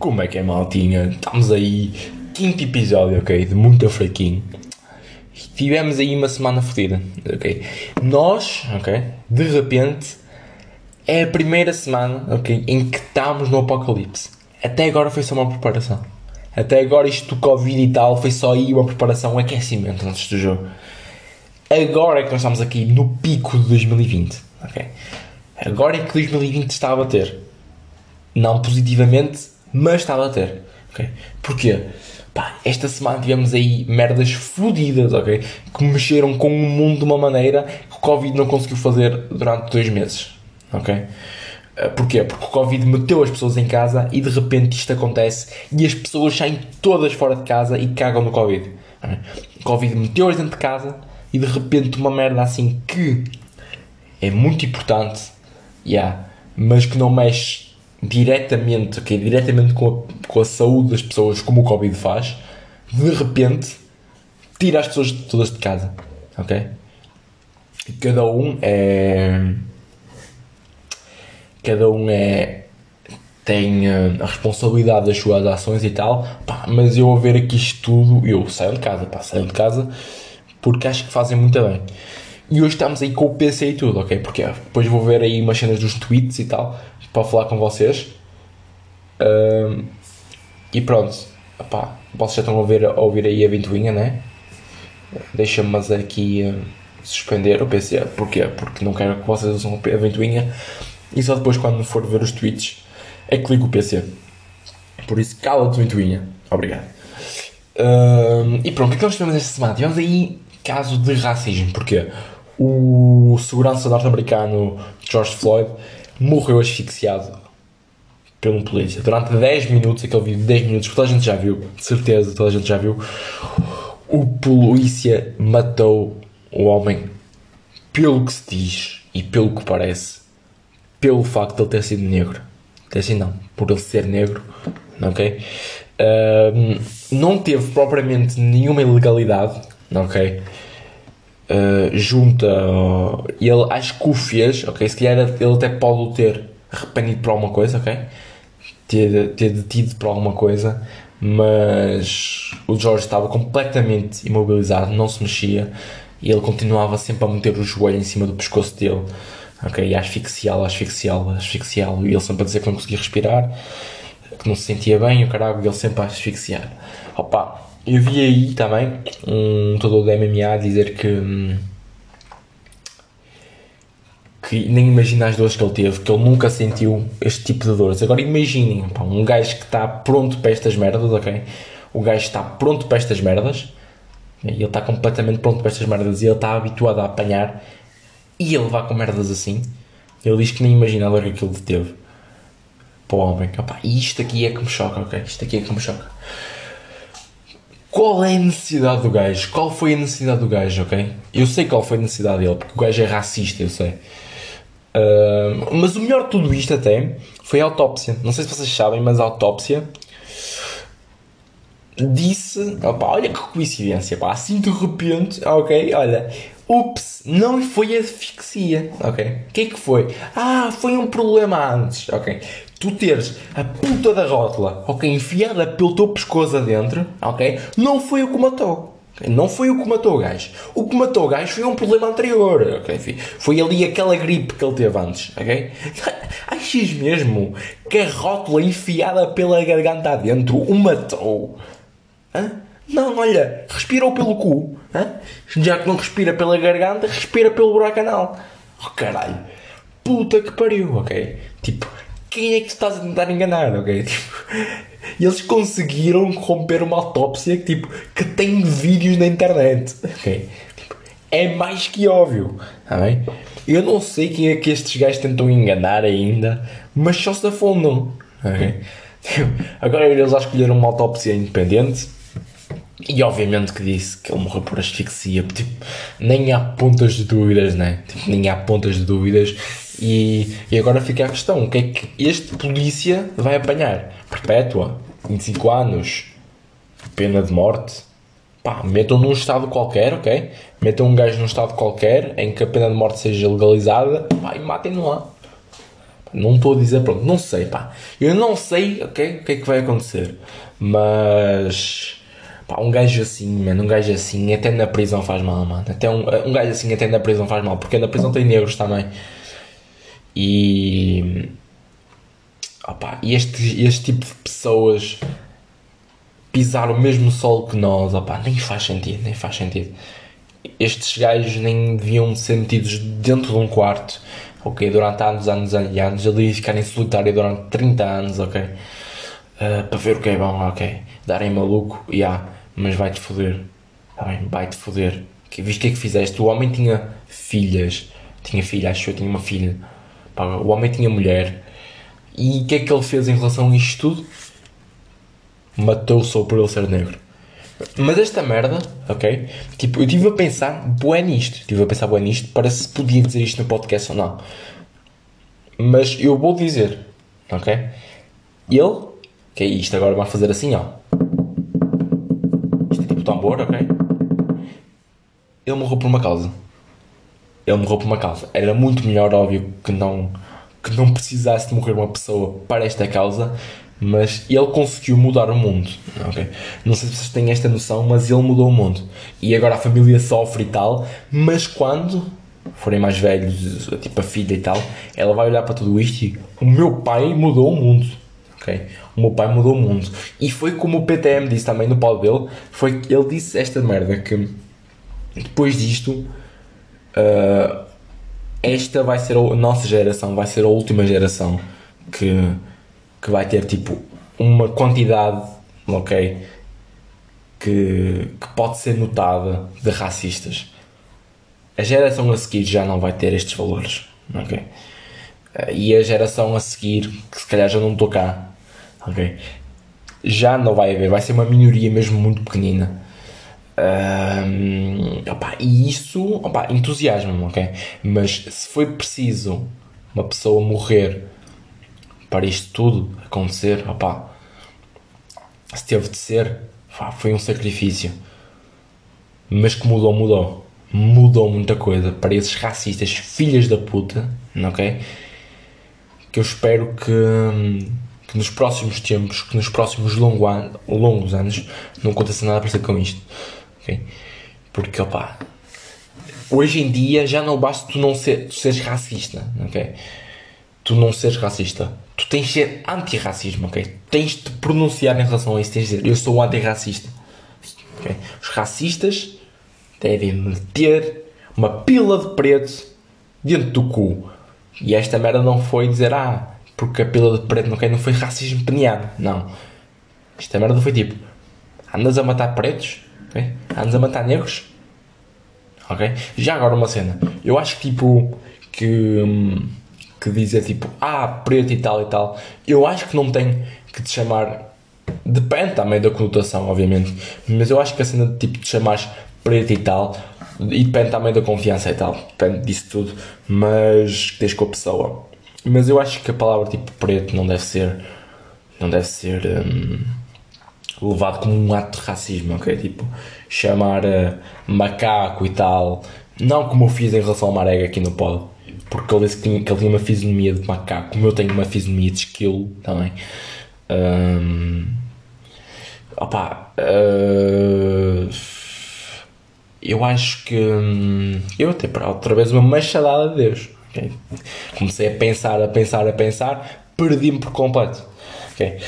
Como é que é, maltinha? Estamos aí, quinto episódio, ok? De muito fraquinho. Tivemos aí uma semana fodida, ok? Nós, ok? De repente, é a primeira semana, ok? Em que estamos no apocalipse. Até agora foi só uma preparação. Até agora isto do Covid e tal foi só aí uma preparação, um aquecimento antes do jogo. Agora é que nós estamos aqui no pico de 2020, ok? Agora é que 2020 está a bater. Não positivamente, mas está a bater. Okay? Porquê? Pá, esta semana tivemos aí merdas fodidas, ok? Que mexeram com o mundo de uma maneira que o Covid não conseguiu fazer durante dois meses, ok? Eh, porquê? Porque o Covid meteu as pessoas em casa e de repente isto acontece e as pessoas saem todas fora de casa e cagam no Covid. O Covid meteu-as dentro de casa e de repente uma merda assim que é muito importante, yeah, mas que não mexe diretamente, ok, diretamente com a, com a saúde das pessoas, como o Covid faz, de repente tira as pessoas todas de casa, ok? Cada um é. Cada um é. tem eh, a responsabilidade das suas ações e tal, pá, mas eu a ver aqui isto tudo, eu saio de casa, pá, saio de casa porque acho que fazem muito bem. E hoje estamos aí com o PC e tudo, ok? Porque depois vou ver aí umas cenas dos tweets e tal para falar com vocês. Um, e pronto, Epá, vocês já estão a ouvir, a ouvir aí a ventoinha, né? Deixa-me aqui suspender o PC. Porquê? Porque não quero que vocês usem a ventoinha e só depois, quando for ver os tweets, é que ligo o PC. Por isso, cala-te, ventoinha. Obrigado. Um, e pronto, o que é nós tivemos esta semana? Tivemos aí caso de racismo. Porquê? O segurança norte-americano George Floyd morreu asfixiado pelo polícia. Durante 10 minutos, aquele vídeo de 10 minutos, que toda a gente já viu, de certeza, toda a gente já viu, o polícia matou o homem pelo que se diz e pelo que parece, pelo facto de ele ter sido negro. Ter assim não, por ele ser negro, ok? Uh, não teve propriamente nenhuma ilegalidade, ok? Uh, junta. Uh, ele o fez, ok? Se calhar ele até pode o ter arrependido por alguma coisa, ok? Ter, ter detido por alguma coisa, mas o Jorge estava completamente imobilizado, não se mexia e ele continuava sempre a meter o joelho em cima do pescoço dele, ok? E asfixiá-lo, asfixiá-lo, asfixiá-lo, e ele sempre a dizer que não conseguia respirar, que não se sentia bem, o caralho, ele sempre a asfixiar. Opa! Eu vi aí também um lutador da MMA dizer que. que nem imagina as dores que ele teve, que ele nunca sentiu este tipo de dores. Agora imaginem, pá, um gajo que está pronto para estas merdas, ok? O gajo está pronto para estas merdas, e ele está completamente pronto para estas merdas e ele está habituado a apanhar e ele vai com merdas assim. Ele diz que nem imagina a dor que aquilo teve para homem. E isto aqui é que me choca, ok? Isto aqui é que me choca. Qual é a necessidade do gajo? Qual foi a necessidade do gajo, ok? Eu sei qual foi a necessidade dele, porque o gajo é racista, eu sei. Uh, mas o melhor de tudo isto até foi a autópsia. Não sei se vocês sabem, mas a autópsia disse, opa, olha que coincidência, pá, assim de repente, ok, olha, ups, não foi asfixia, ok, o que é que foi? Ah, foi um problema antes, ok, tu teres a puta da rótula, ok, enfiada pelo teu pescoço adentro, ok, não foi o que matou. Não foi o que matou o gajo. O que matou o gajo foi um problema anterior. Okay? Foi ali aquela gripe que ele teve antes. Okay? Achas mesmo que a rótula enfiada pela garganta adentro o matou? Hã? Não, olha, respirou pelo cu. Hã? Já que não respira pela garganta, respira pelo buraco anal. Oh caralho. Puta que pariu, ok? Tipo, quem é que estás a tentar enganar, ok? Tipo, eles conseguiram romper uma autópsia que, tipo, que tem vídeos na internet, ok? Tipo, é mais que óbvio, tá bem? Eu não sei quem é que estes gajos tentam enganar ainda, mas só se afundam, ok? Tipo, agora eles já escolheram uma autópsia independente e obviamente que disse que ele morreu por asfixia, tipo, nem há pontas de dúvidas, né? Tipo, nem há pontas de dúvidas e, e agora fica a questão: o que é que este polícia vai apanhar? Perpétua, 25 anos, pena de morte. Pá, metam num estado qualquer, ok? Metam um gajo num estado qualquer em que a pena de morte seja legalizada pá, e matem-no lá. Não estou a dizer, pronto, não sei, pá. Eu não sei, ok, o que é que vai acontecer. Mas, pá, um gajo assim, mano, um gajo assim, até na prisão faz mal, mano. Até um, um gajo assim, até na prisão faz mal, porque na prisão tem negros também. E, opa, e este, este tipo de pessoas pisar o mesmo solo que nós, opa, nem faz sentido, nem faz sentido. Estes gajos nem deviam ser metidos dentro de um quarto ok? Durante anos, anos, e anos, ali ficar em solitário durante 30 anos, ok? Uh, para ver o que é bom, ok? Darem maluco, já, yeah, mas vai-te foder, tá bem? Vai-te foder. Que, viste o que é que fizeste? O homem tinha filhas, tinha filha, acho eu tinha uma filha, Pá, o homem tinha mulher, e o que é que ele fez em relação a isto tudo? Matou só por ele ser negro. Mas esta merda, ok? Tipo, eu estive a pensar bué nisto. Estive a pensar bué nisto para se podia dizer isto no podcast ou não. Mas eu vou dizer, ok? Ele, que é isto agora, vai fazer assim, ó. Isto é tipo tambor, ok? Ele morreu por uma causa. Ele morreu por uma causa. Era muito melhor, óbvio, que não, que não precisasse de morrer uma pessoa para esta causa mas ele conseguiu mudar o mundo. Okay? Não sei se vocês têm esta noção, mas ele mudou o mundo. E agora a família sofre e tal, mas quando forem mais velhos, tipo a filha e tal, ela vai olhar para tudo isto e o meu pai mudou o mundo. Okay? O meu pai mudou o mundo. E foi como o PTM disse também no pau dele, foi que ele disse esta merda que depois disto uh, esta vai ser a nossa geração, vai ser a última geração que que vai ter tipo uma quantidade, ok, que, que pode ser notada de racistas. A geração a seguir já não vai ter estes valores, ok? E a geração a seguir, que se calhar já não estou cá, ok? Já não vai haver, vai ser uma minoria mesmo muito pequenina. Um, opa, e isso entusiasma-me, ok? Mas se foi preciso uma pessoa morrer para isto tudo acontecer, opá, se teve de ser, foi um sacrifício. Mas que mudou, mudou. Mudou muita coisa para esses racistas, filhas da puta, ok? Que eu espero que, que nos próximos tempos, que nos próximos longo an longos anos, não aconteça nada parecido com isto, ok? Porque, opá, hoje em dia já não basta tu não ser, tu seres racista, ok? Tu não seres racista tu tens de ser antirracismo, ok? Tens de pronunciar em relação a isso, tens de dizer, eu sou antirracista. Okay? Os racistas devem meter uma pila de preto dentro do cu. E esta merda não foi dizer, ah, porque a pila de preto okay, não foi racismo peniano. Não. Esta merda foi tipo, andas a matar pretos, okay? a matar negros. Ok? Já agora uma cena. Eu acho que tipo, que... Hum, que dizer tipo, ah, preto e tal e tal, eu acho que não tem que te chamar. Depende também da conotação, obviamente, mas eu acho que a cena de tipo te chamares preto e tal, e depende também da confiança e tal, depende disso tudo, mas tens com a pessoa. Mas eu acho que a palavra tipo preto não deve ser. não deve ser. Hum, levado como um ato de racismo, ok? Tipo, chamar uh, macaco e tal, não como eu fiz em relação ao Marega aqui no pod porque ele disse que, tinha, que ele tinha uma fisionomia de macaco, como eu tenho uma fisionomia de esquilo também. Um, opa, uh, eu acho que um, eu até para outra vez uma machadada de Deus. Okay? Comecei a pensar, a pensar, a pensar, perdi-me por completo. Okay?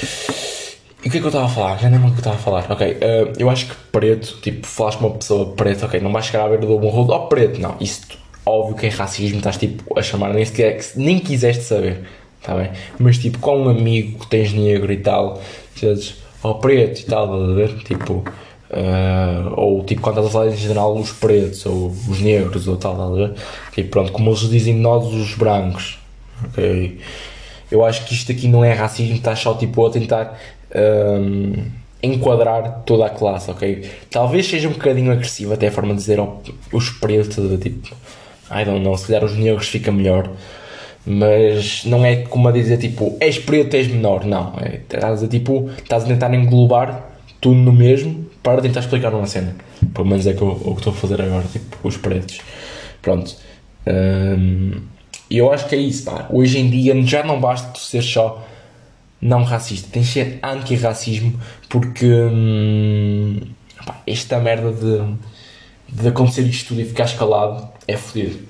E o que é que eu estava a falar? Já nem lembro o que eu estava a falar. Ok, uh, eu acho que preto, tipo, falaste com uma pessoa preta, ok, não vais chegar a ver do bom ou preto, não. Isso óbvio que é racismo, estás tipo a chamar nem sequer, nem quiseste saber, tá bem? Mas tipo, com um amigo que tens negro e tal, dizes, ou preto e tal, estás a ver? Tipo, uh, ou tipo, quando estás a falar em geral, os pretos, ou os negros, ou tal, estás a ver? E pronto, como eles dizem nós, os brancos, ok? Eu acho que isto aqui não é racismo, estás só tipo a tentar. Um, enquadrar toda a classe, ok? Talvez seja um bocadinho agressivo até a forma de dizer oh, os pretos, tipo, I don't know, se calhar os negros fica melhor. Mas não é como a dizer tipo, és preto, és menor. Não, é, estás a, tipo, estás a tentar englobar tudo no mesmo para tentar explicar uma cena. Pelo menos é que eu, o que estou a fazer agora, tipo, os pretos. Pronto. Um, eu acho que é isso, pá. Hoje em dia já não basta tu ser só não racista, tens de ser anti-racismo porque hum, pá, esta merda de, de acontecer isto tudo e ficar escalado é fodido.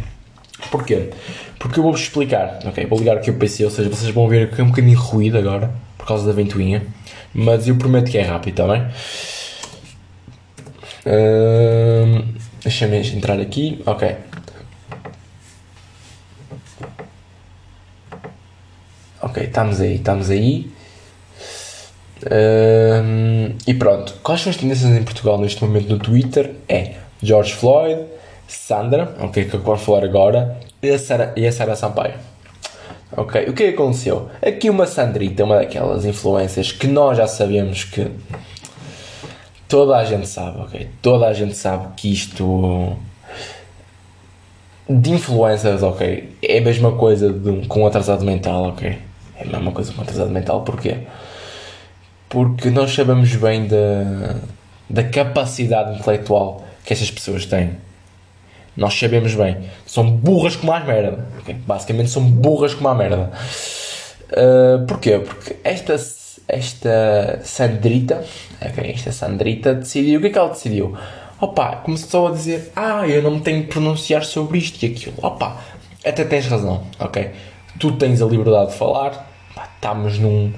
Porquê? Porque eu vou-vos explicar, ok? Vou ligar aqui o PC, ou seja, vocês vão ver que é um bocadinho ruído agora, por causa da ventoinha, mas eu prometo que é rápido, está bem? Hum, Deixa-me entrar aqui, ok. Ok, estamos aí, estamos aí. Um, e pronto, quais são as tendências em Portugal neste momento no Twitter? É George Floyd, Sandra, ok, que eu vou falar agora, e a Sara, e a Sara Sampaio. Ok, o que aconteceu? Aqui uma Sandrita, uma daquelas influências que nós já sabemos que toda a gente sabe, ok? Toda a gente sabe que isto de influências, ok? É a mesma coisa de com um atrasado mental, ok? É a mesma coisa com atrasado mental, porquê? Porque nós sabemos bem da, da capacidade intelectual que estas pessoas têm. Nós sabemos bem. São burras como a merda. Okay? Basicamente são burras como a merda. Uh, porquê? Porque esta, esta Sandrita, okay, esta Sandrita decidiu. O que é que ela decidiu? Opa, começou a dizer: Ah, eu não me tenho que pronunciar sobre isto e aquilo. Opa, até tens razão, ok? Tu tens a liberdade de falar. Estamos num,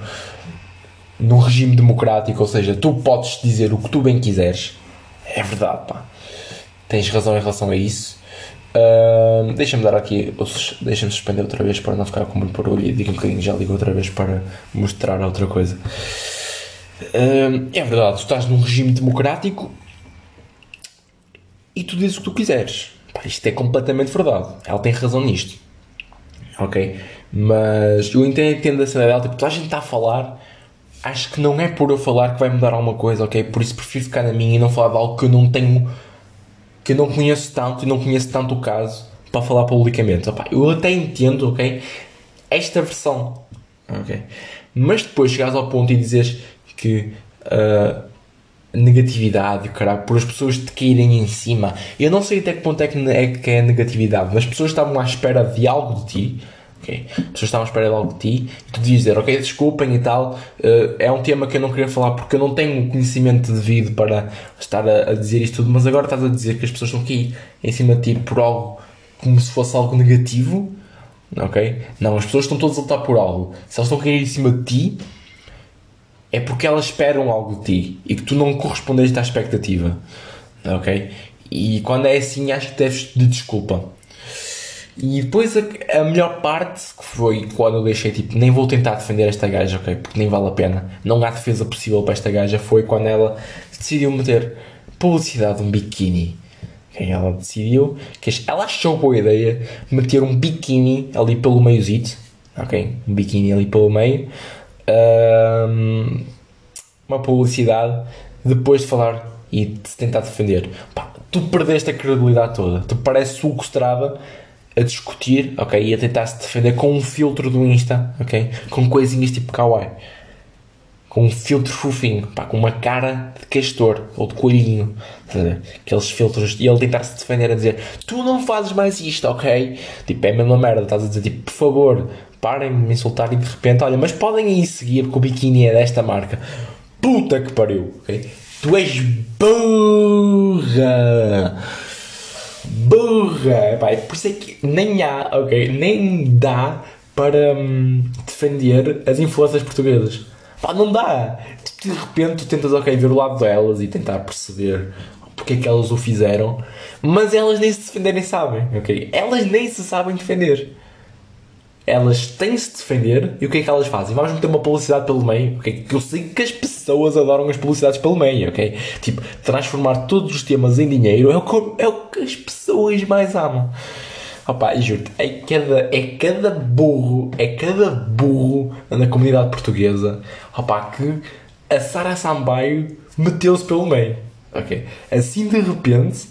num regime democrático, ou seja, tu podes dizer o que tu bem quiseres. É verdade, pá tens razão em relação a isso. Uh, deixa-me dar aqui, deixa-me suspender outra vez para não ficar com muito barulho e diga um bocadinho, já ligo outra vez para mostrar outra coisa. Uh, é verdade, tu estás num regime democrático e tu dizes o que tu quiseres. Pá, isto é completamente verdade. Ela tem razão nisto. Ok? Mas eu entendo, entendo a cena dela, tipo, toda a gente está a falar. Acho que não é por eu falar que vai mudar alguma coisa, ok? Por isso prefiro ficar na minha e não falar de algo que eu não tenho que eu não conheço tanto e não conheço tanto o caso para falar publicamente. Opa, eu até entendo, ok? Esta versão, ok? Mas depois chegares ao ponto e dizes que uh, negatividade, caralho, por as pessoas te caírem em cima. Eu não sei até que ponto é que é, é negatividade, mas as pessoas estavam à espera de algo de ti ok? As pessoas estavam à espera de algo de ti e tu devias dizer, ok, desculpem e tal, uh, é um tema que eu não queria falar porque eu não tenho conhecimento devido para estar a, a, dizer isto tudo, mas agora estás a dizer que as pessoas estão aqui em cima de ti por algo como se fosse algo negativo, ok? Não, as pessoas estão todas a lutar por algo. Se elas estão a cair em cima de ti, é porque elas esperam algo de ti e que tu não correspondeste à expectativa, ok? E quando é assim, acho que deves pedir desculpa e depois a, a, melhor parte, que foi quando eu deixei, tipo, nem vou tentar defender esta gaja, ok? Porque nem vale a pena. Não há defesa possível para esta gaja. Foi quando ela decidiu meter publicidade de um biquíni. Okay? Ela decidiu, que ela achou boa ideia meter um biquíni ali pelo meiozito, ok? Um biquíni ali pelo meio. Um, uma publicidade depois de falar e de se tentar defender. Pá, tu perdeste a credibilidade toda. Tu pareces o a discutir, ok, e a tentar se defender com um filtro do Insta, ok, com coisinhas tipo kawaii, com um filtro fofinho, pá, com uma cara de castor ou de coelhinho, aqueles filtros, e ele tentar se defender a dizer, tu não fazes mais isto, ok, tipo, é a mesma merda, estás a dizer, tipo, por favor, parem de me insultar e de repente, olha, mas podem aí seguir porque o biquíni é desta marca, puta que pariu, ok, tu és burra burra. Pá, por isso é que nem há, ok? Nem dá para hum, defender as influências portuguesas. Pá, não dá. De repente tu tentas, ok, ver o lado delas e tentar perceber porque é que elas o fizeram, mas elas nem se defenderem sabem, ok? Elas nem se sabem defender elas têm -se de defender e o que é que elas fazem? Vamos meter uma publicidade pelo meio, ok? Que eu sei que as pessoas adoram as publicidades pelo meio, ok? Tipo, transformar todos os temas em dinheiro é o que, é o que as pessoas mais amam. Opa, juro-te, é cada, é cada burro, é cada burro na comunidade portuguesa, opa, que a Sara Sambaio meteu-se pelo meio, ok? Assim de repente,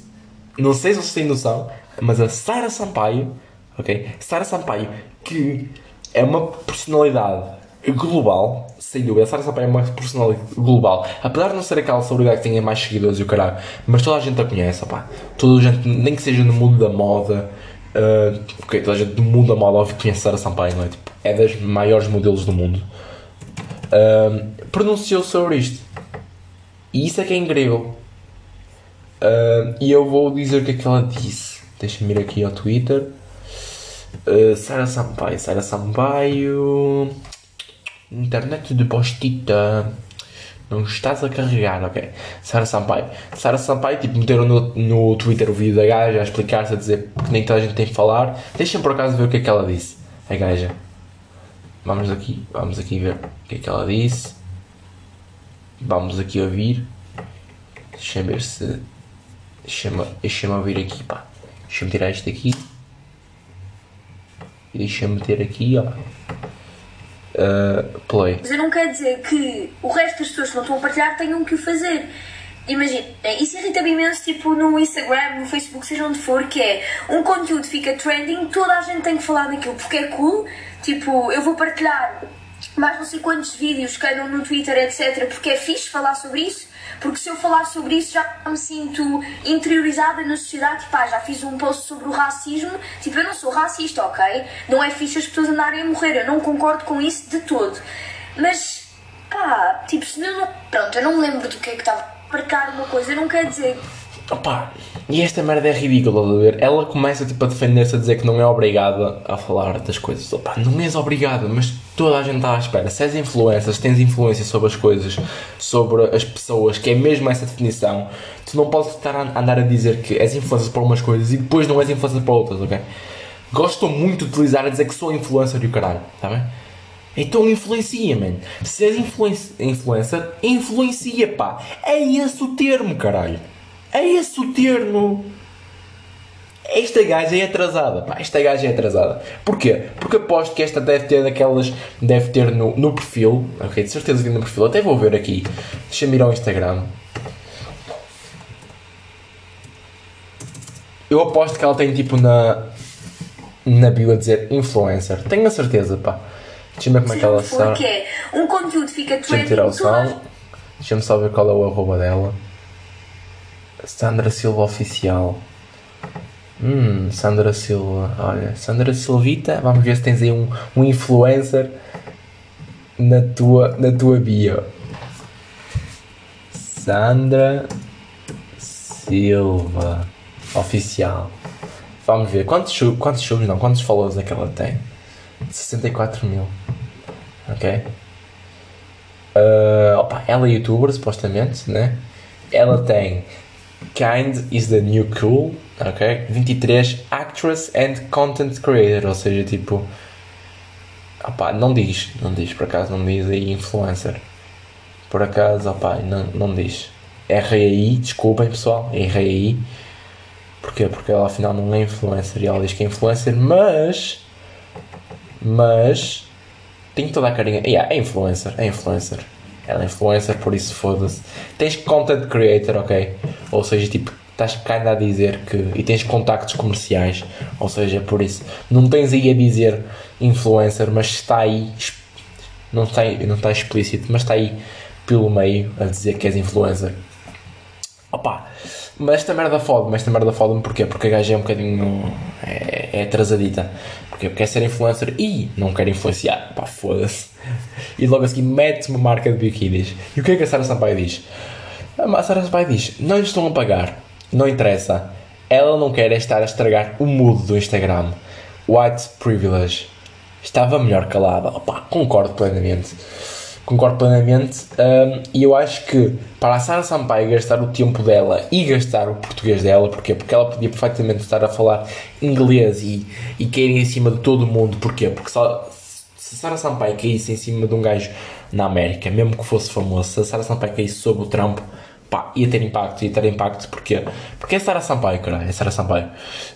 não sei se vocês têm noção, mas a Sara Sampaio, ok? Sara Sampaio que é uma personalidade global, sem dúvida. A Sara Sampaio é uma personalidade global. Apesar de não ser aquela celebridade que tenha mais seguidores e o caralho, mas toda a gente a conhece, opá. Toda a gente, nem que seja no mundo da moda, Uh, toda a gente do mundo da moda óbvio conhece Sara Sampaio, não é? Tipo, é das maiores modelos do mundo. Uh, pronunciou sobre isto. E isso é que é incrível. Uh, e eu vou dizer o que é que ela disse. Deixa-me ir aqui ao Twitter. Uh, Sara Sampaio, Sara Sampaio. Internet de postita. Não estás a carregar, ok? Sara Sampaio. Sara Sampaio, tipo, meteram no, no Twitter o vídeo da gaja a explicar-se, a dizer que nem toda a gente tem que falar. Deixa-me por acaso ver o que é que ela disse. A gaja. Vamos aqui, vamos aqui ver o que é que ela disse. Vamos aqui ouvir. Deixa-me ver se. Deixa-me deixa ouvir aqui, pá. Deixa-me tirar isto aqui. Deixa-me meter aqui, ó. Uh, play. Mas eu não quero dizer que o resto das pessoas que não estão a partilhar tenham que o fazer. Imagina, isso irrita-me imenso, tipo, no Instagram, no Facebook, seja onde for, que é um conteúdo fica trending, toda a gente tem que falar daquilo, porque é cool. Tipo, eu vou partilhar mais não sei quantos vídeos que andam no Twitter, etc., porque é fixe falar sobre isso, porque se eu falar sobre isso já me sinto interiorizada na sociedade, pá, já fiz um post sobre o racismo, tipo, eu não sou racista, ok? Não é fixe as pessoas andarem a morrer, eu não concordo com isso de todo. Mas, pá, tipo, se eu não... Pronto, eu não me lembro do que é que estava a marcar uma coisa, não quer dizer Opa, e esta merda é ridícula ver. Ela começa tipo, a defender-se a dizer que não é obrigada a falar das coisas. Opa, não és obrigada, mas toda a gente está à espera. Se és influencer, se tens influência sobre as coisas, sobre as pessoas, que é mesmo essa definição, tu não podes estar a andar a dizer que és influencer para umas coisas e depois não és influencer para outras, ok? Gosto muito de utilizar a dizer que sou influencer e o caralho, está bem? Então influencia, man. Se és influencer, influencia, pá. É esse o termo, caralho. É esse o termo. Esta gaja é atrasada, pá, esta gaja é atrasada. Porquê? Porque aposto que esta deve ter daquelas, deve ter no, no perfil, ok, de certeza que no perfil, até vou ver aqui, deixa-me ir ao Instagram. Eu aposto que ela tem tipo na, na bio a dizer influencer, tenho a certeza, pá. Deixa-me ver como é que ela está. Porque um conteúdo fica Deixa-me tirar o som, deixa-me só ver qual é o arroba dela. Sandra Silva Oficial. Hum, Sandra Silva. Olha, Sandra Silvita. Vamos ver se tens aí um, um influencer na tua, na tua bio. Sandra Silva Oficial. Vamos ver. Quantos, quantos subs, não, quantos followers é que ela tem? 64 mil. Ok? Uh, opa, ela é youtuber, supostamente, né? Ela tem Kind is the new cool, ok? 23, actress and content creator, ou seja, tipo. Opá, não diz, não diz, por acaso não diz aí influencer. Por acaso, opá, não, não diz. Errei aí, desculpem pessoal, errei aí. Porquê? Porque ela afinal não é influencer e ela diz que é influencer, mas. Mas. Tem toda a carinha. Yeah, é influencer, é influencer. Ela é influencer, por isso foda-se. Tens content creator, ok? Ou seja, tipo, estás ainda a dizer que. E tens contactos comerciais, ou seja, por isso. Não tens aí a dizer influencer, mas está aí. Não está, não está explícito, mas está aí pelo meio a dizer que és influencer. Opa! Mas esta merda fode-me, esta merda fode-me porquê? Porque a gaja é um bocadinho. é, é atrasadita. Porquê? Porque quer ser influencer e não quer influenciar. Pá, foda-se. E logo assim mete uma marca de biquínis. E o que é que a Sara Sampaio diz? A Sara Sampaio diz: não lhe estão a pagar, não interessa. Ela não quer é estar a estragar o mood do Instagram. White privilege. Estava melhor calada. Opa, concordo plenamente concordo plenamente. Um, e eu acho que para a Sara Sampaio gastar o tempo dela e gastar o português dela, porquê? Porque ela podia perfeitamente estar a falar inglês e, e cair em cima de todo mundo, porquê? Porque só, se Sara Sampaio caísse em cima de um gajo na América, mesmo que fosse famoso, se a Sara Sampaio caísse sobre o Trump, pá, ia ter impacto, ia ter impacto, porquê? Porque é Sara Sampaio, caralho, é Sara Sampaio.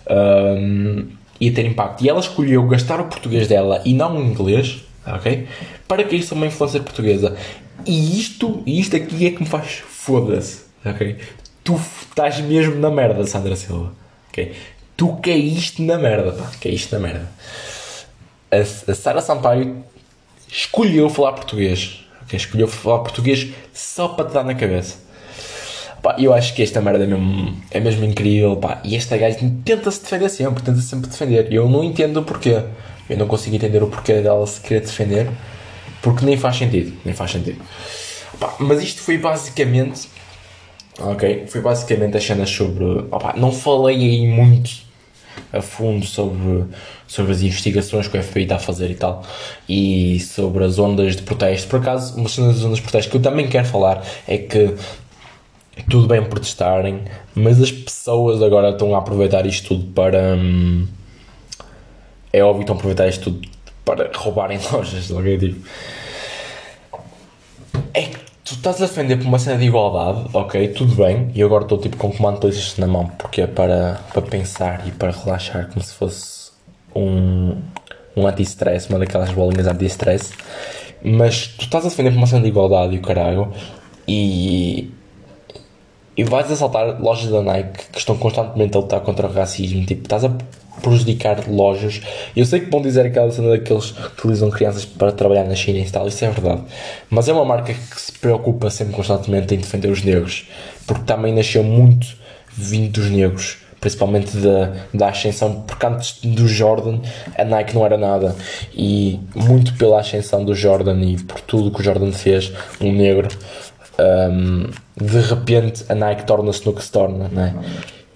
Um, ia ter impacto. E ela escolheu gastar o português dela e não o inglês, ok? Para que isto é uma influencer portuguesa. E isto, isto aqui é que me faz foda-se, ok? Tu estás mesmo na merda, Sandra Silva, ok? Tu caíste na merda, pá, caíste na merda. A, a Sara Sampaio escolheu falar português, ok? Escolheu falar português só para te dar na cabeça. Pá, eu acho que esta merda é mesmo, é mesmo incrível, pá. E esta gaja tenta-se defender sempre, tenta sempre defender. E eu não entendo o porquê. Eu não consigo entender o porquê dela se querer defender, porque nem faz sentido, nem faz sentido. Pá, mas isto foi basicamente, ok, foi basicamente as cenas sobre, não falei aí muito a fundo sobre, sobre as investigações que o FBI está a fazer e tal, e sobre as ondas de protesto. Por acaso, uma das ondas de protesto que eu também quero falar é que tudo bem protestarem, mas as pessoas agora estão a aproveitar isto tudo para. Hum, é óbvio que estão a aproveitar isto tudo para roubarem lojas, ok? Tipo, tu estás a defender por uma cena de igualdade, ok? Tudo bem, e agora estou tipo com comando PlayStation na mão porque é para, para pensar e para relaxar como se fosse um, um anti-stress, uma daquelas bolinhas anti-stress. Mas tu estás a defender por uma cena de igualdade e o caralho, e e vais assaltar lojas da Nike que estão constantemente a lutar contra o racismo, tipo, estás a prejudicar lojas. Eu sei que vão dizer aquela cena daqueles que utilizam crianças para trabalhar na China e tal, isso é verdade. Mas é uma marca que se preocupa sempre constantemente em defender os negros, porque também nasceu muito vindo dos negros. Principalmente da, da ascensão, porque antes do Jordan a Nike não era nada, e muito pela ascensão do Jordan e por tudo que o Jordan fez, um negro um, de repente a Nike torna-se no que se torna, né?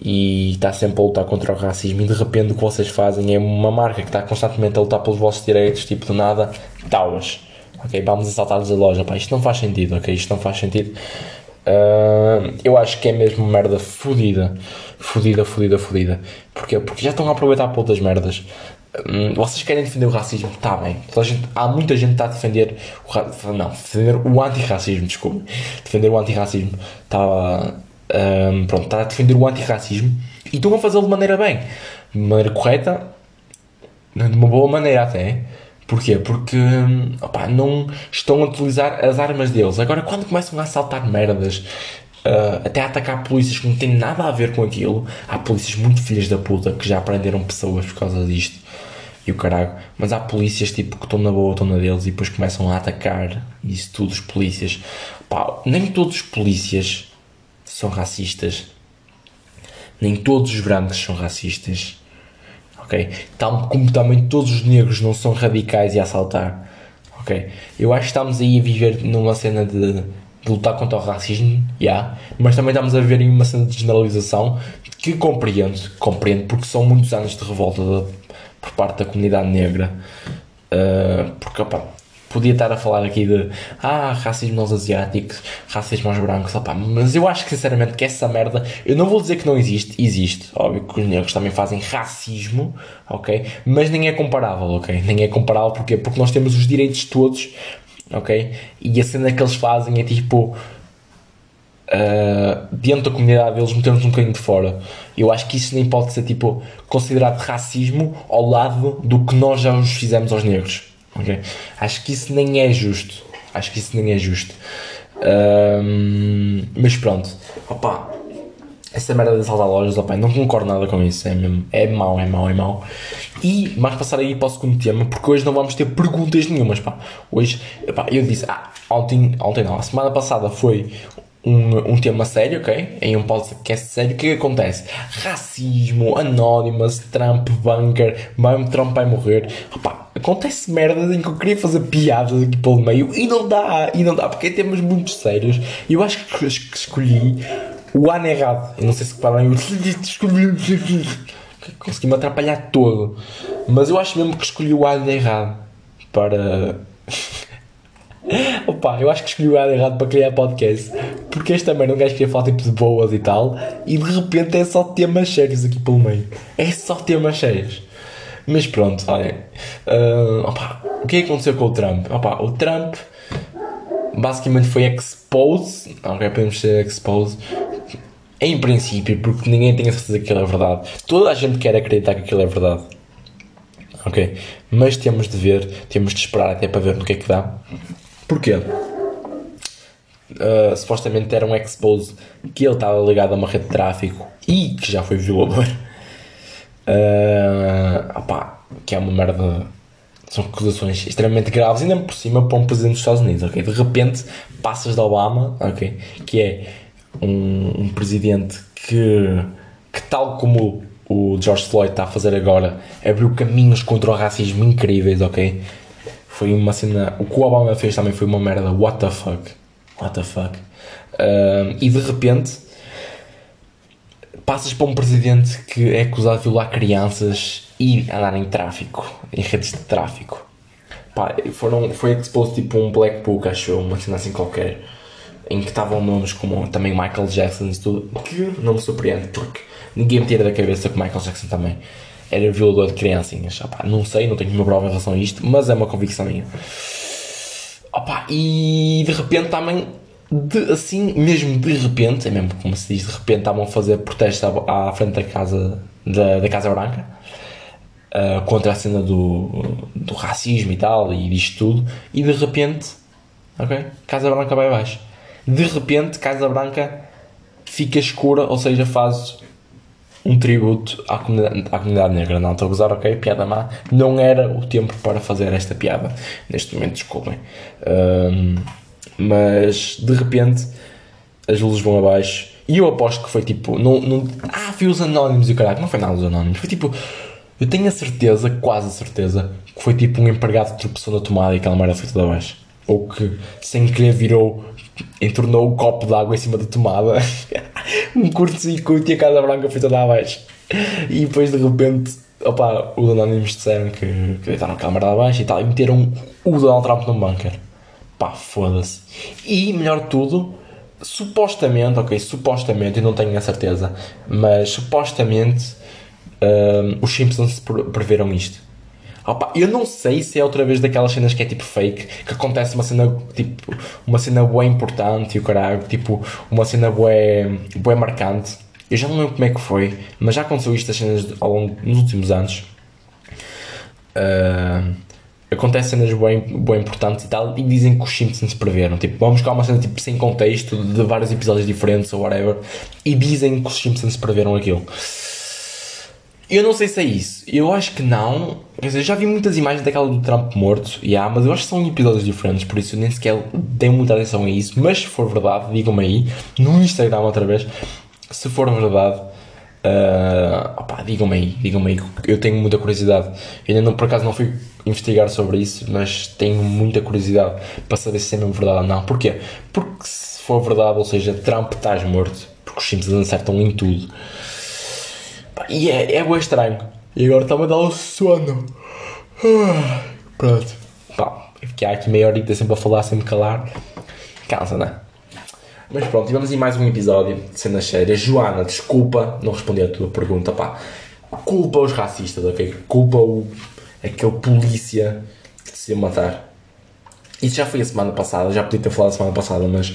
E está sempre a lutar contra o racismo. E de repente o que vocês fazem é uma marca que está constantemente a lutar pelos vossos direitos, tipo do nada, tauas. Ok, vamos assaltar-lhes a loja. Pá, isto não faz sentido, ok? Isto não faz sentido. Uh, eu acho que é mesmo merda fodida. Fodida, fodida, fodida. Porquê? Porque já estão a aproveitar para outras merdas. Vocês querem defender o racismo? Está bem. Gente, há muita gente que está a defender o não, defender o antirracismo, desculpe. Defender o antirracismo. Está, um, pronto, está a defender o antirracismo e estão a fazê-lo de maneira bem, de maneira correta, de uma boa maneira até. Porquê? Porque hum, opa, não estão a utilizar as armas deles. Agora, quando começam a assaltar merdas, Uh, até a atacar polícias que não têm nada a ver com aquilo. Há polícias muito filhas da puta que já prenderam pessoas por causa disto e o caralho. Mas há polícias tipo que estão na boa, estão na deles e depois começam a atacar isso tudo, os polícias. Nem todos os polícias são racistas. Nem todos os brancos são racistas. Ok? Tal como também todos os negros não são radicais e assaltar. Ok? Eu acho que estamos aí a viver numa cena de de lutar contra o racismo, yeah, mas também estamos a ver uma cena de generalização que compreendo, compreendo, porque são muitos anos de revolta de, por parte da comunidade negra. Uh, porque, opa, podia estar a falar aqui de ah, racismo aos asiáticos, racismo aos brancos, mas eu acho que sinceramente que essa merda, eu não vou dizer que não existe, existe, óbvio que os negros também fazem racismo, ok? Mas nem é comparável, ok? Nem é comparável porque, porque nós temos os direitos todos ok? E a cena que eles fazem é tipo. Uh, dentro da comunidade deles metemos um bocadinho de fora. Eu acho que isso nem pode ser tipo considerado racismo ao lado do que nós já os fizemos aos negros. Okay? Acho que isso nem é justo. Acho que isso nem é justo. Uh, mas pronto, opa, essa merda de assaltar lojas, opa, não concordo nada com isso, é mesmo, é mau, é mau, é mau. E mais passar aí para o segundo tema, porque hoje não vamos ter perguntas nenhumas, pá. Hoje, pá, eu disse, ah, ontem, ontem não, a semana passada foi um, um tema sério, ok? Em um podcast sério, o que, é que acontece? Racismo, anónimas, Trump, bunker, vai, Trump vai morrer. Opa, acontece merdas em que eu queria fazer piadas aqui pelo meio e não dá, e não dá, porque é temas muito sérios. E eu acho que escolhi o ano errado. Eu não sei se reparam, eu consegui-me atrapalhar todo. Mas eu acho mesmo que escolhi o ano errado para. Opa, eu acho que escolhi o ano errado para criar podcast. Porque este também não gajo queria falar tipo de boas e tal. E de repente é só temas sérios aqui pelo meio. É só temas sérios. Mas pronto, olha. Uh, opa, o que é que aconteceu com o Trump? Opa, o Trump basicamente foi expose. Ok, podemos ser expose em princípio, porque ninguém tem a certeza que aquilo é verdade. Toda a gente quer acreditar que aquilo é verdade. Ok? Mas temos de ver, temos de esperar até para ver no que é que dá. Porquê? Uh, supostamente era um expose que ele estava ligado a uma rede de tráfico e que já foi violador. Uh, opá, que é uma merda. São acusações extremamente graves, ainda por cima para um presidente dos Estados Unidos, ok? De repente passas de Obama, ok? Que é um, um presidente que, que, tal como o George Floyd está a fazer agora, abriu caminhos contra o racismo incríveis, ok? Foi uma cena. O que o Obama fez também foi uma merda. What the fuck? What the fuck? E de repente passas para um presidente que é acusado de violar crianças e andar em tráfico, em redes de tráfico. Pá, foram, foi exposto tipo um black book, acho uma cena assim qualquer, em que estavam nomes como também Michael Jackson e tudo, que não me surpreende, porque ninguém me tira da cabeça que Michael Jackson também era violador de criancinhas. Não sei, não tenho nenhuma prova em relação a isto, mas é uma convicção minha. Opá, e de repente também, de, assim, mesmo de repente, é mesmo como se diz, de repente estavam a fazer protestos à, à frente da casa, da, da Casa Branca. Uh, contra a cena do, do racismo e tal, e disto tudo, e de repente, ok? Casa Branca vai abaixo. De repente, Casa Branca fica escura, ou seja, faz um tributo à comunidade, à comunidade negra. Não estou a ok? Piada má. Não era o tempo para fazer esta piada. Neste momento, desculpem. Um, mas de repente as luzes vão abaixo. E eu aposto que foi tipo. Não, não, ah, fui os anónimos e o caralho. Não foi nada os anónimos. Foi tipo. Eu tenho a certeza, quase a certeza, que foi tipo um empregado que tropeçou na tomada e aquela merda foi toda abaixo. Ou que sem querer virou entornou o um copo de água em cima da tomada, um curto-circuito e a Casa Branca foi toda abaixo. E depois de repente, opa, os anónimos disseram que, que deitaram a câmara abaixo e tal, e meteram o Donald Trump num bunker. Pá, foda-se. E melhor de tudo, supostamente, ok, supostamente, eu não tenho a certeza, mas supostamente um, os Simpsons preveram isto Opa, eu não sei se é outra vez daquelas cenas que é tipo fake, que acontece uma cena tipo uma cena boa importante e o caralho, tipo uma cena boa, boa marcante. Eu já não lembro como é que foi, mas já aconteceu isto cenas ao longo nos últimos anos. Uh, acontece cenas bem, bem importantes e tal, e dizem que os Simpsons preveram. Tipo, vamos buscar uma cena tipo, sem contexto de vários episódios diferentes ou whatever, e dizem que os Simpsons preveram aquilo. Eu não sei se é isso. Eu acho que não. Quer dizer, já vi muitas imagens daquela do Trump morto, yeah, mas eu acho que são episódios diferentes, por isso nem sequer dei muita atenção a isso. Mas se for verdade, digam-me aí, no Instagram outra vez, se for verdade, uh, digam-me aí, digam-me aí, eu tenho muita curiosidade. Eu ainda não, por acaso não fui investigar sobre isso, mas tenho muita curiosidade para saber se é mesmo verdade ou não. Porquê? Porque se for verdade, ou seja, Trump estás morto, porque os Simpsons acertam em tudo. E é, é bem estranho. E agora está-me a dar um sono. Pronto. Pá, fiquei aqui meia horita sempre a falar, sem me calar. Cansa, né? Mas pronto, e vamos em mais um episódio de cenas sérias. Joana, desculpa, não respondi a tua pergunta, pá. Culpa os racistas, ok? Culpa o, aquele polícia que se matar. Isso já foi a semana passada, já podia ter falado a semana passada, mas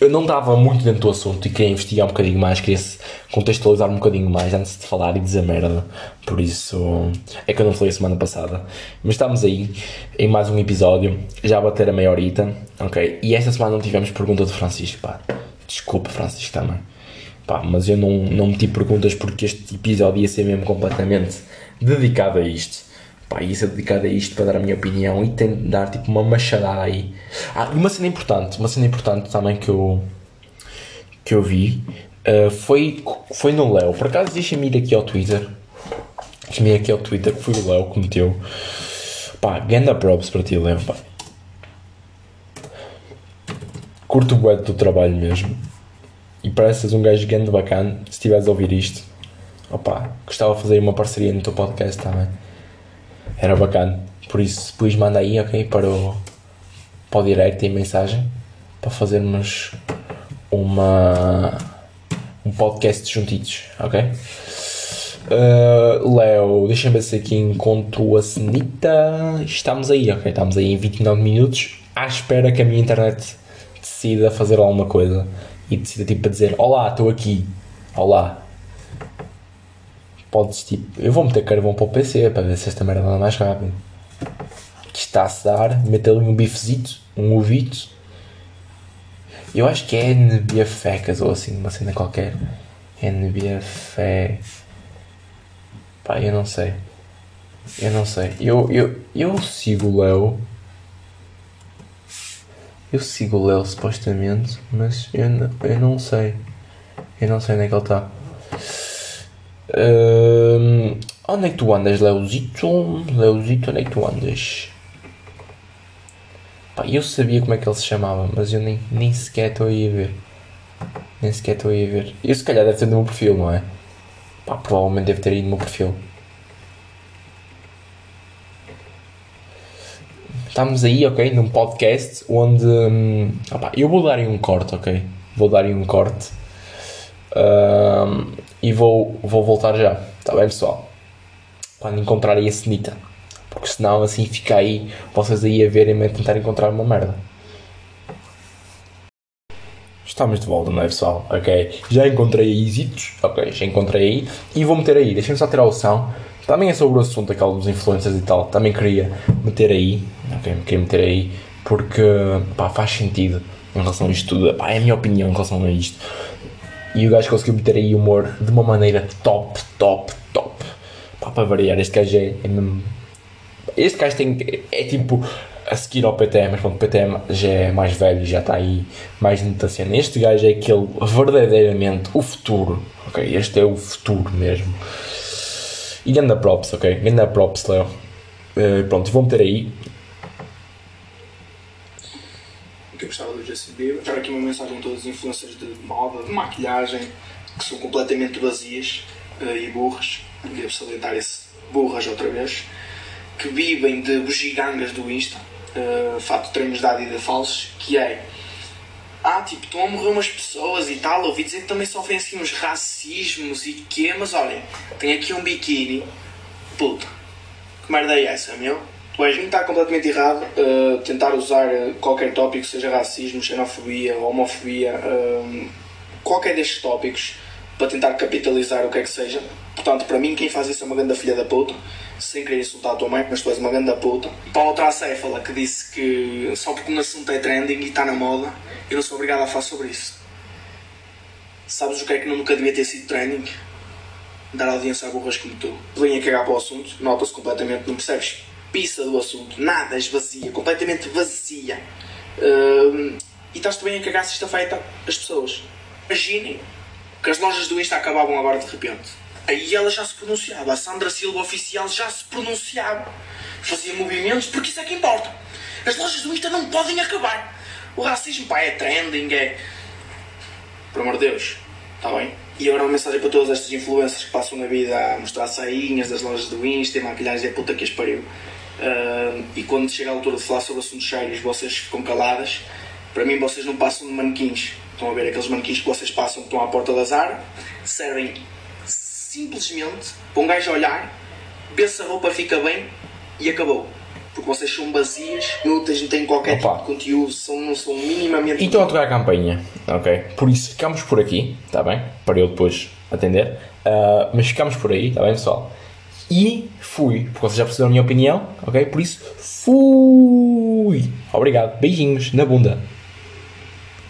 eu não estava muito dentro do assunto e queria investigar um bocadinho mais, queria contextualizar um bocadinho mais antes de falar e dizer merda. Por isso é que eu não falei a semana passada. Mas estamos aí em mais um episódio, já a bater a meia horita, ok? E esta semana não tivemos pergunta de Francisco, pá. Desculpa, Francisco, também. Pá, mas eu não, não meti perguntas porque este episódio ia ser mesmo completamente dedicado a isto. Pá, ia ser dedicado a isto para dar a minha opinião e dar tipo uma machadada aí. Ah, e uma cena importante, uma cena importante também que eu, que eu vi uh, foi, foi no Léo. Por acaso deixa-me ir aqui ao Twitter. Deixa-me ir aqui ao Twitter que foi o Léo que meteu. Pá, ganda props para ti, Léo. Pá. Curto o do trabalho mesmo. E pareces um gajo grande bacana. Se estiveres a ouvir isto, opá, gostava de fazer uma parceria no teu podcast também era bacana. Por isso, depois manda aí, ok? Para o, para o direct em mensagem para fazermos uma um podcast juntitos, ok? Uh, Léo, deixa-me ver se aqui encontro a cenita. Estamos aí, ok? Estamos aí em 29 minutos à espera que a minha internet decida fazer alguma coisa e decida tipo a dizer: Olá, estou aqui, olá, podes tipo. Eu vou meter carvão para o PC para ver se esta merda anda mais rápido. Que está-se a dar, meter ali um bifezito, um ovito. Eu acho que é NBFecas ou assim, uma cena qualquer. NBFé. Pá, eu não sei. Eu não sei. Eu, eu, eu sigo o Léo. Eu sigo o Léo supostamente, mas eu, eu não sei. Eu não sei onde é que ele está. Hum, onde é que tu andas, Leozito? Leozito, onde é que tu andas? Pá, eu sabia como é que ele se chamava, mas eu nem, nem sequer estou aí a ver. Nem sequer estou aí a ver. Eu se calhar deve ter no meu perfil, não é? Pá, provavelmente deve ter aí no meu perfil. Estamos aí, ok, num podcast onde. Hum, eu vou dar aí um corte, ok? Vou dar aí um corte. Hum, e vou, vou voltar já. Está bem, pessoal? Quando encontrar aí a cenita. Porque senão assim fica aí, vocês aí a verem-me a tentar encontrar uma merda. Estamos de volta, não é pessoal? Ok. Já encontrei aí zitos. Ok, já encontrei aí. E vou meter aí. Deixem-me só ter a opção. Também é sobre o assunto aquele dos influencers e tal. Também queria meter aí. Ok, queria meter aí. Porque pá, faz sentido em relação a isto tudo. Pá, é a minha opinião em relação a isto. E o gajo conseguiu meter aí humor de uma maneira top, top, top. Pá, para variar, este gajo é, é mesmo. Este gajo tem. É tipo a seguir ao PTM, mas pronto, o PTM já é mais velho, já está aí mais muita cena. Este gajo é aquele verdadeiramente o futuro, ok? Este é o futuro mesmo. E ganda props, ok? Ganda props, Leo. Uh, pronto, vou meter aí. Gostava do Justin Bieber. Deixar aqui uma mensagem a todos os influencers de moda, de maquilhagem, que são completamente vazias uh, e burras. Devo salientar esse burras outra vez. Que vivem de bugigangas do Insta, uh, fato treinos de Adidas falsos, que é ah, tipo, estão a morrer umas pessoas e tal, ouvi dizer que também sofrem assim uns racismos e quê, mas olhem, tem aqui um biquíni, puta, que merda é essa, meu? Tu és está completamente errado uh, tentar usar qualquer tópico, seja racismo, xenofobia, homofobia, uh, qualquer destes tópicos, para tentar capitalizar o que é que seja. Portanto, para mim, quem faz isso é uma grande filha da puta, sem querer insultar a tua mãe, mas tu és uma grande puta. Para outra acéfala que disse que só porque um assunto é trending e está na moda, eu não sou obrigado a falar sobre isso. Sabes o que é que nunca devia ter sido trending? Dar audiência a burras como tu. Vem a cagar para o assunto, nota-se completamente, não percebes pizza do assunto, nada, esvazia, completamente vazia. Uh, e estás-te bem a cagar se isto afeta as pessoas. Imaginem que as lojas do Insta acabavam agora de repente. Aí ela já se pronunciava, a Sandra Silva oficial já se pronunciava, fazia movimentos, porque isso é que importa. As lojas do Insta não podem acabar. O racismo, pá, é trending, é. Por amor de Deus, está bem? E agora uma mensagem para todas estas influências que passam a vida a mostrar sainhas das lojas do Insta e maquilhagem, é puta que as pariu. Uh, e quando chega a altura de falar sobre assuntos sérios, vocês ficam caladas. Para mim, vocês não passam de manequins. Estão a ver aqueles manequins que vocês passam que estão à porta da Zara, servem simplesmente para um gajo olhar, ver se a roupa fica bem e acabou. Porque vocês são vazias, inúteis, não têm qualquer Opa. tipo de conteúdo, são, não são minimamente. E estão a tocar a campainha, ok? Por isso ficamos por aqui, está bem? Para eu depois atender. Uh, mas ficamos por aí, está bem, pessoal? E fui, porque vocês já perceberam a minha opinião, ok? Por isso, fui! Obrigado, beijinhos na bunda.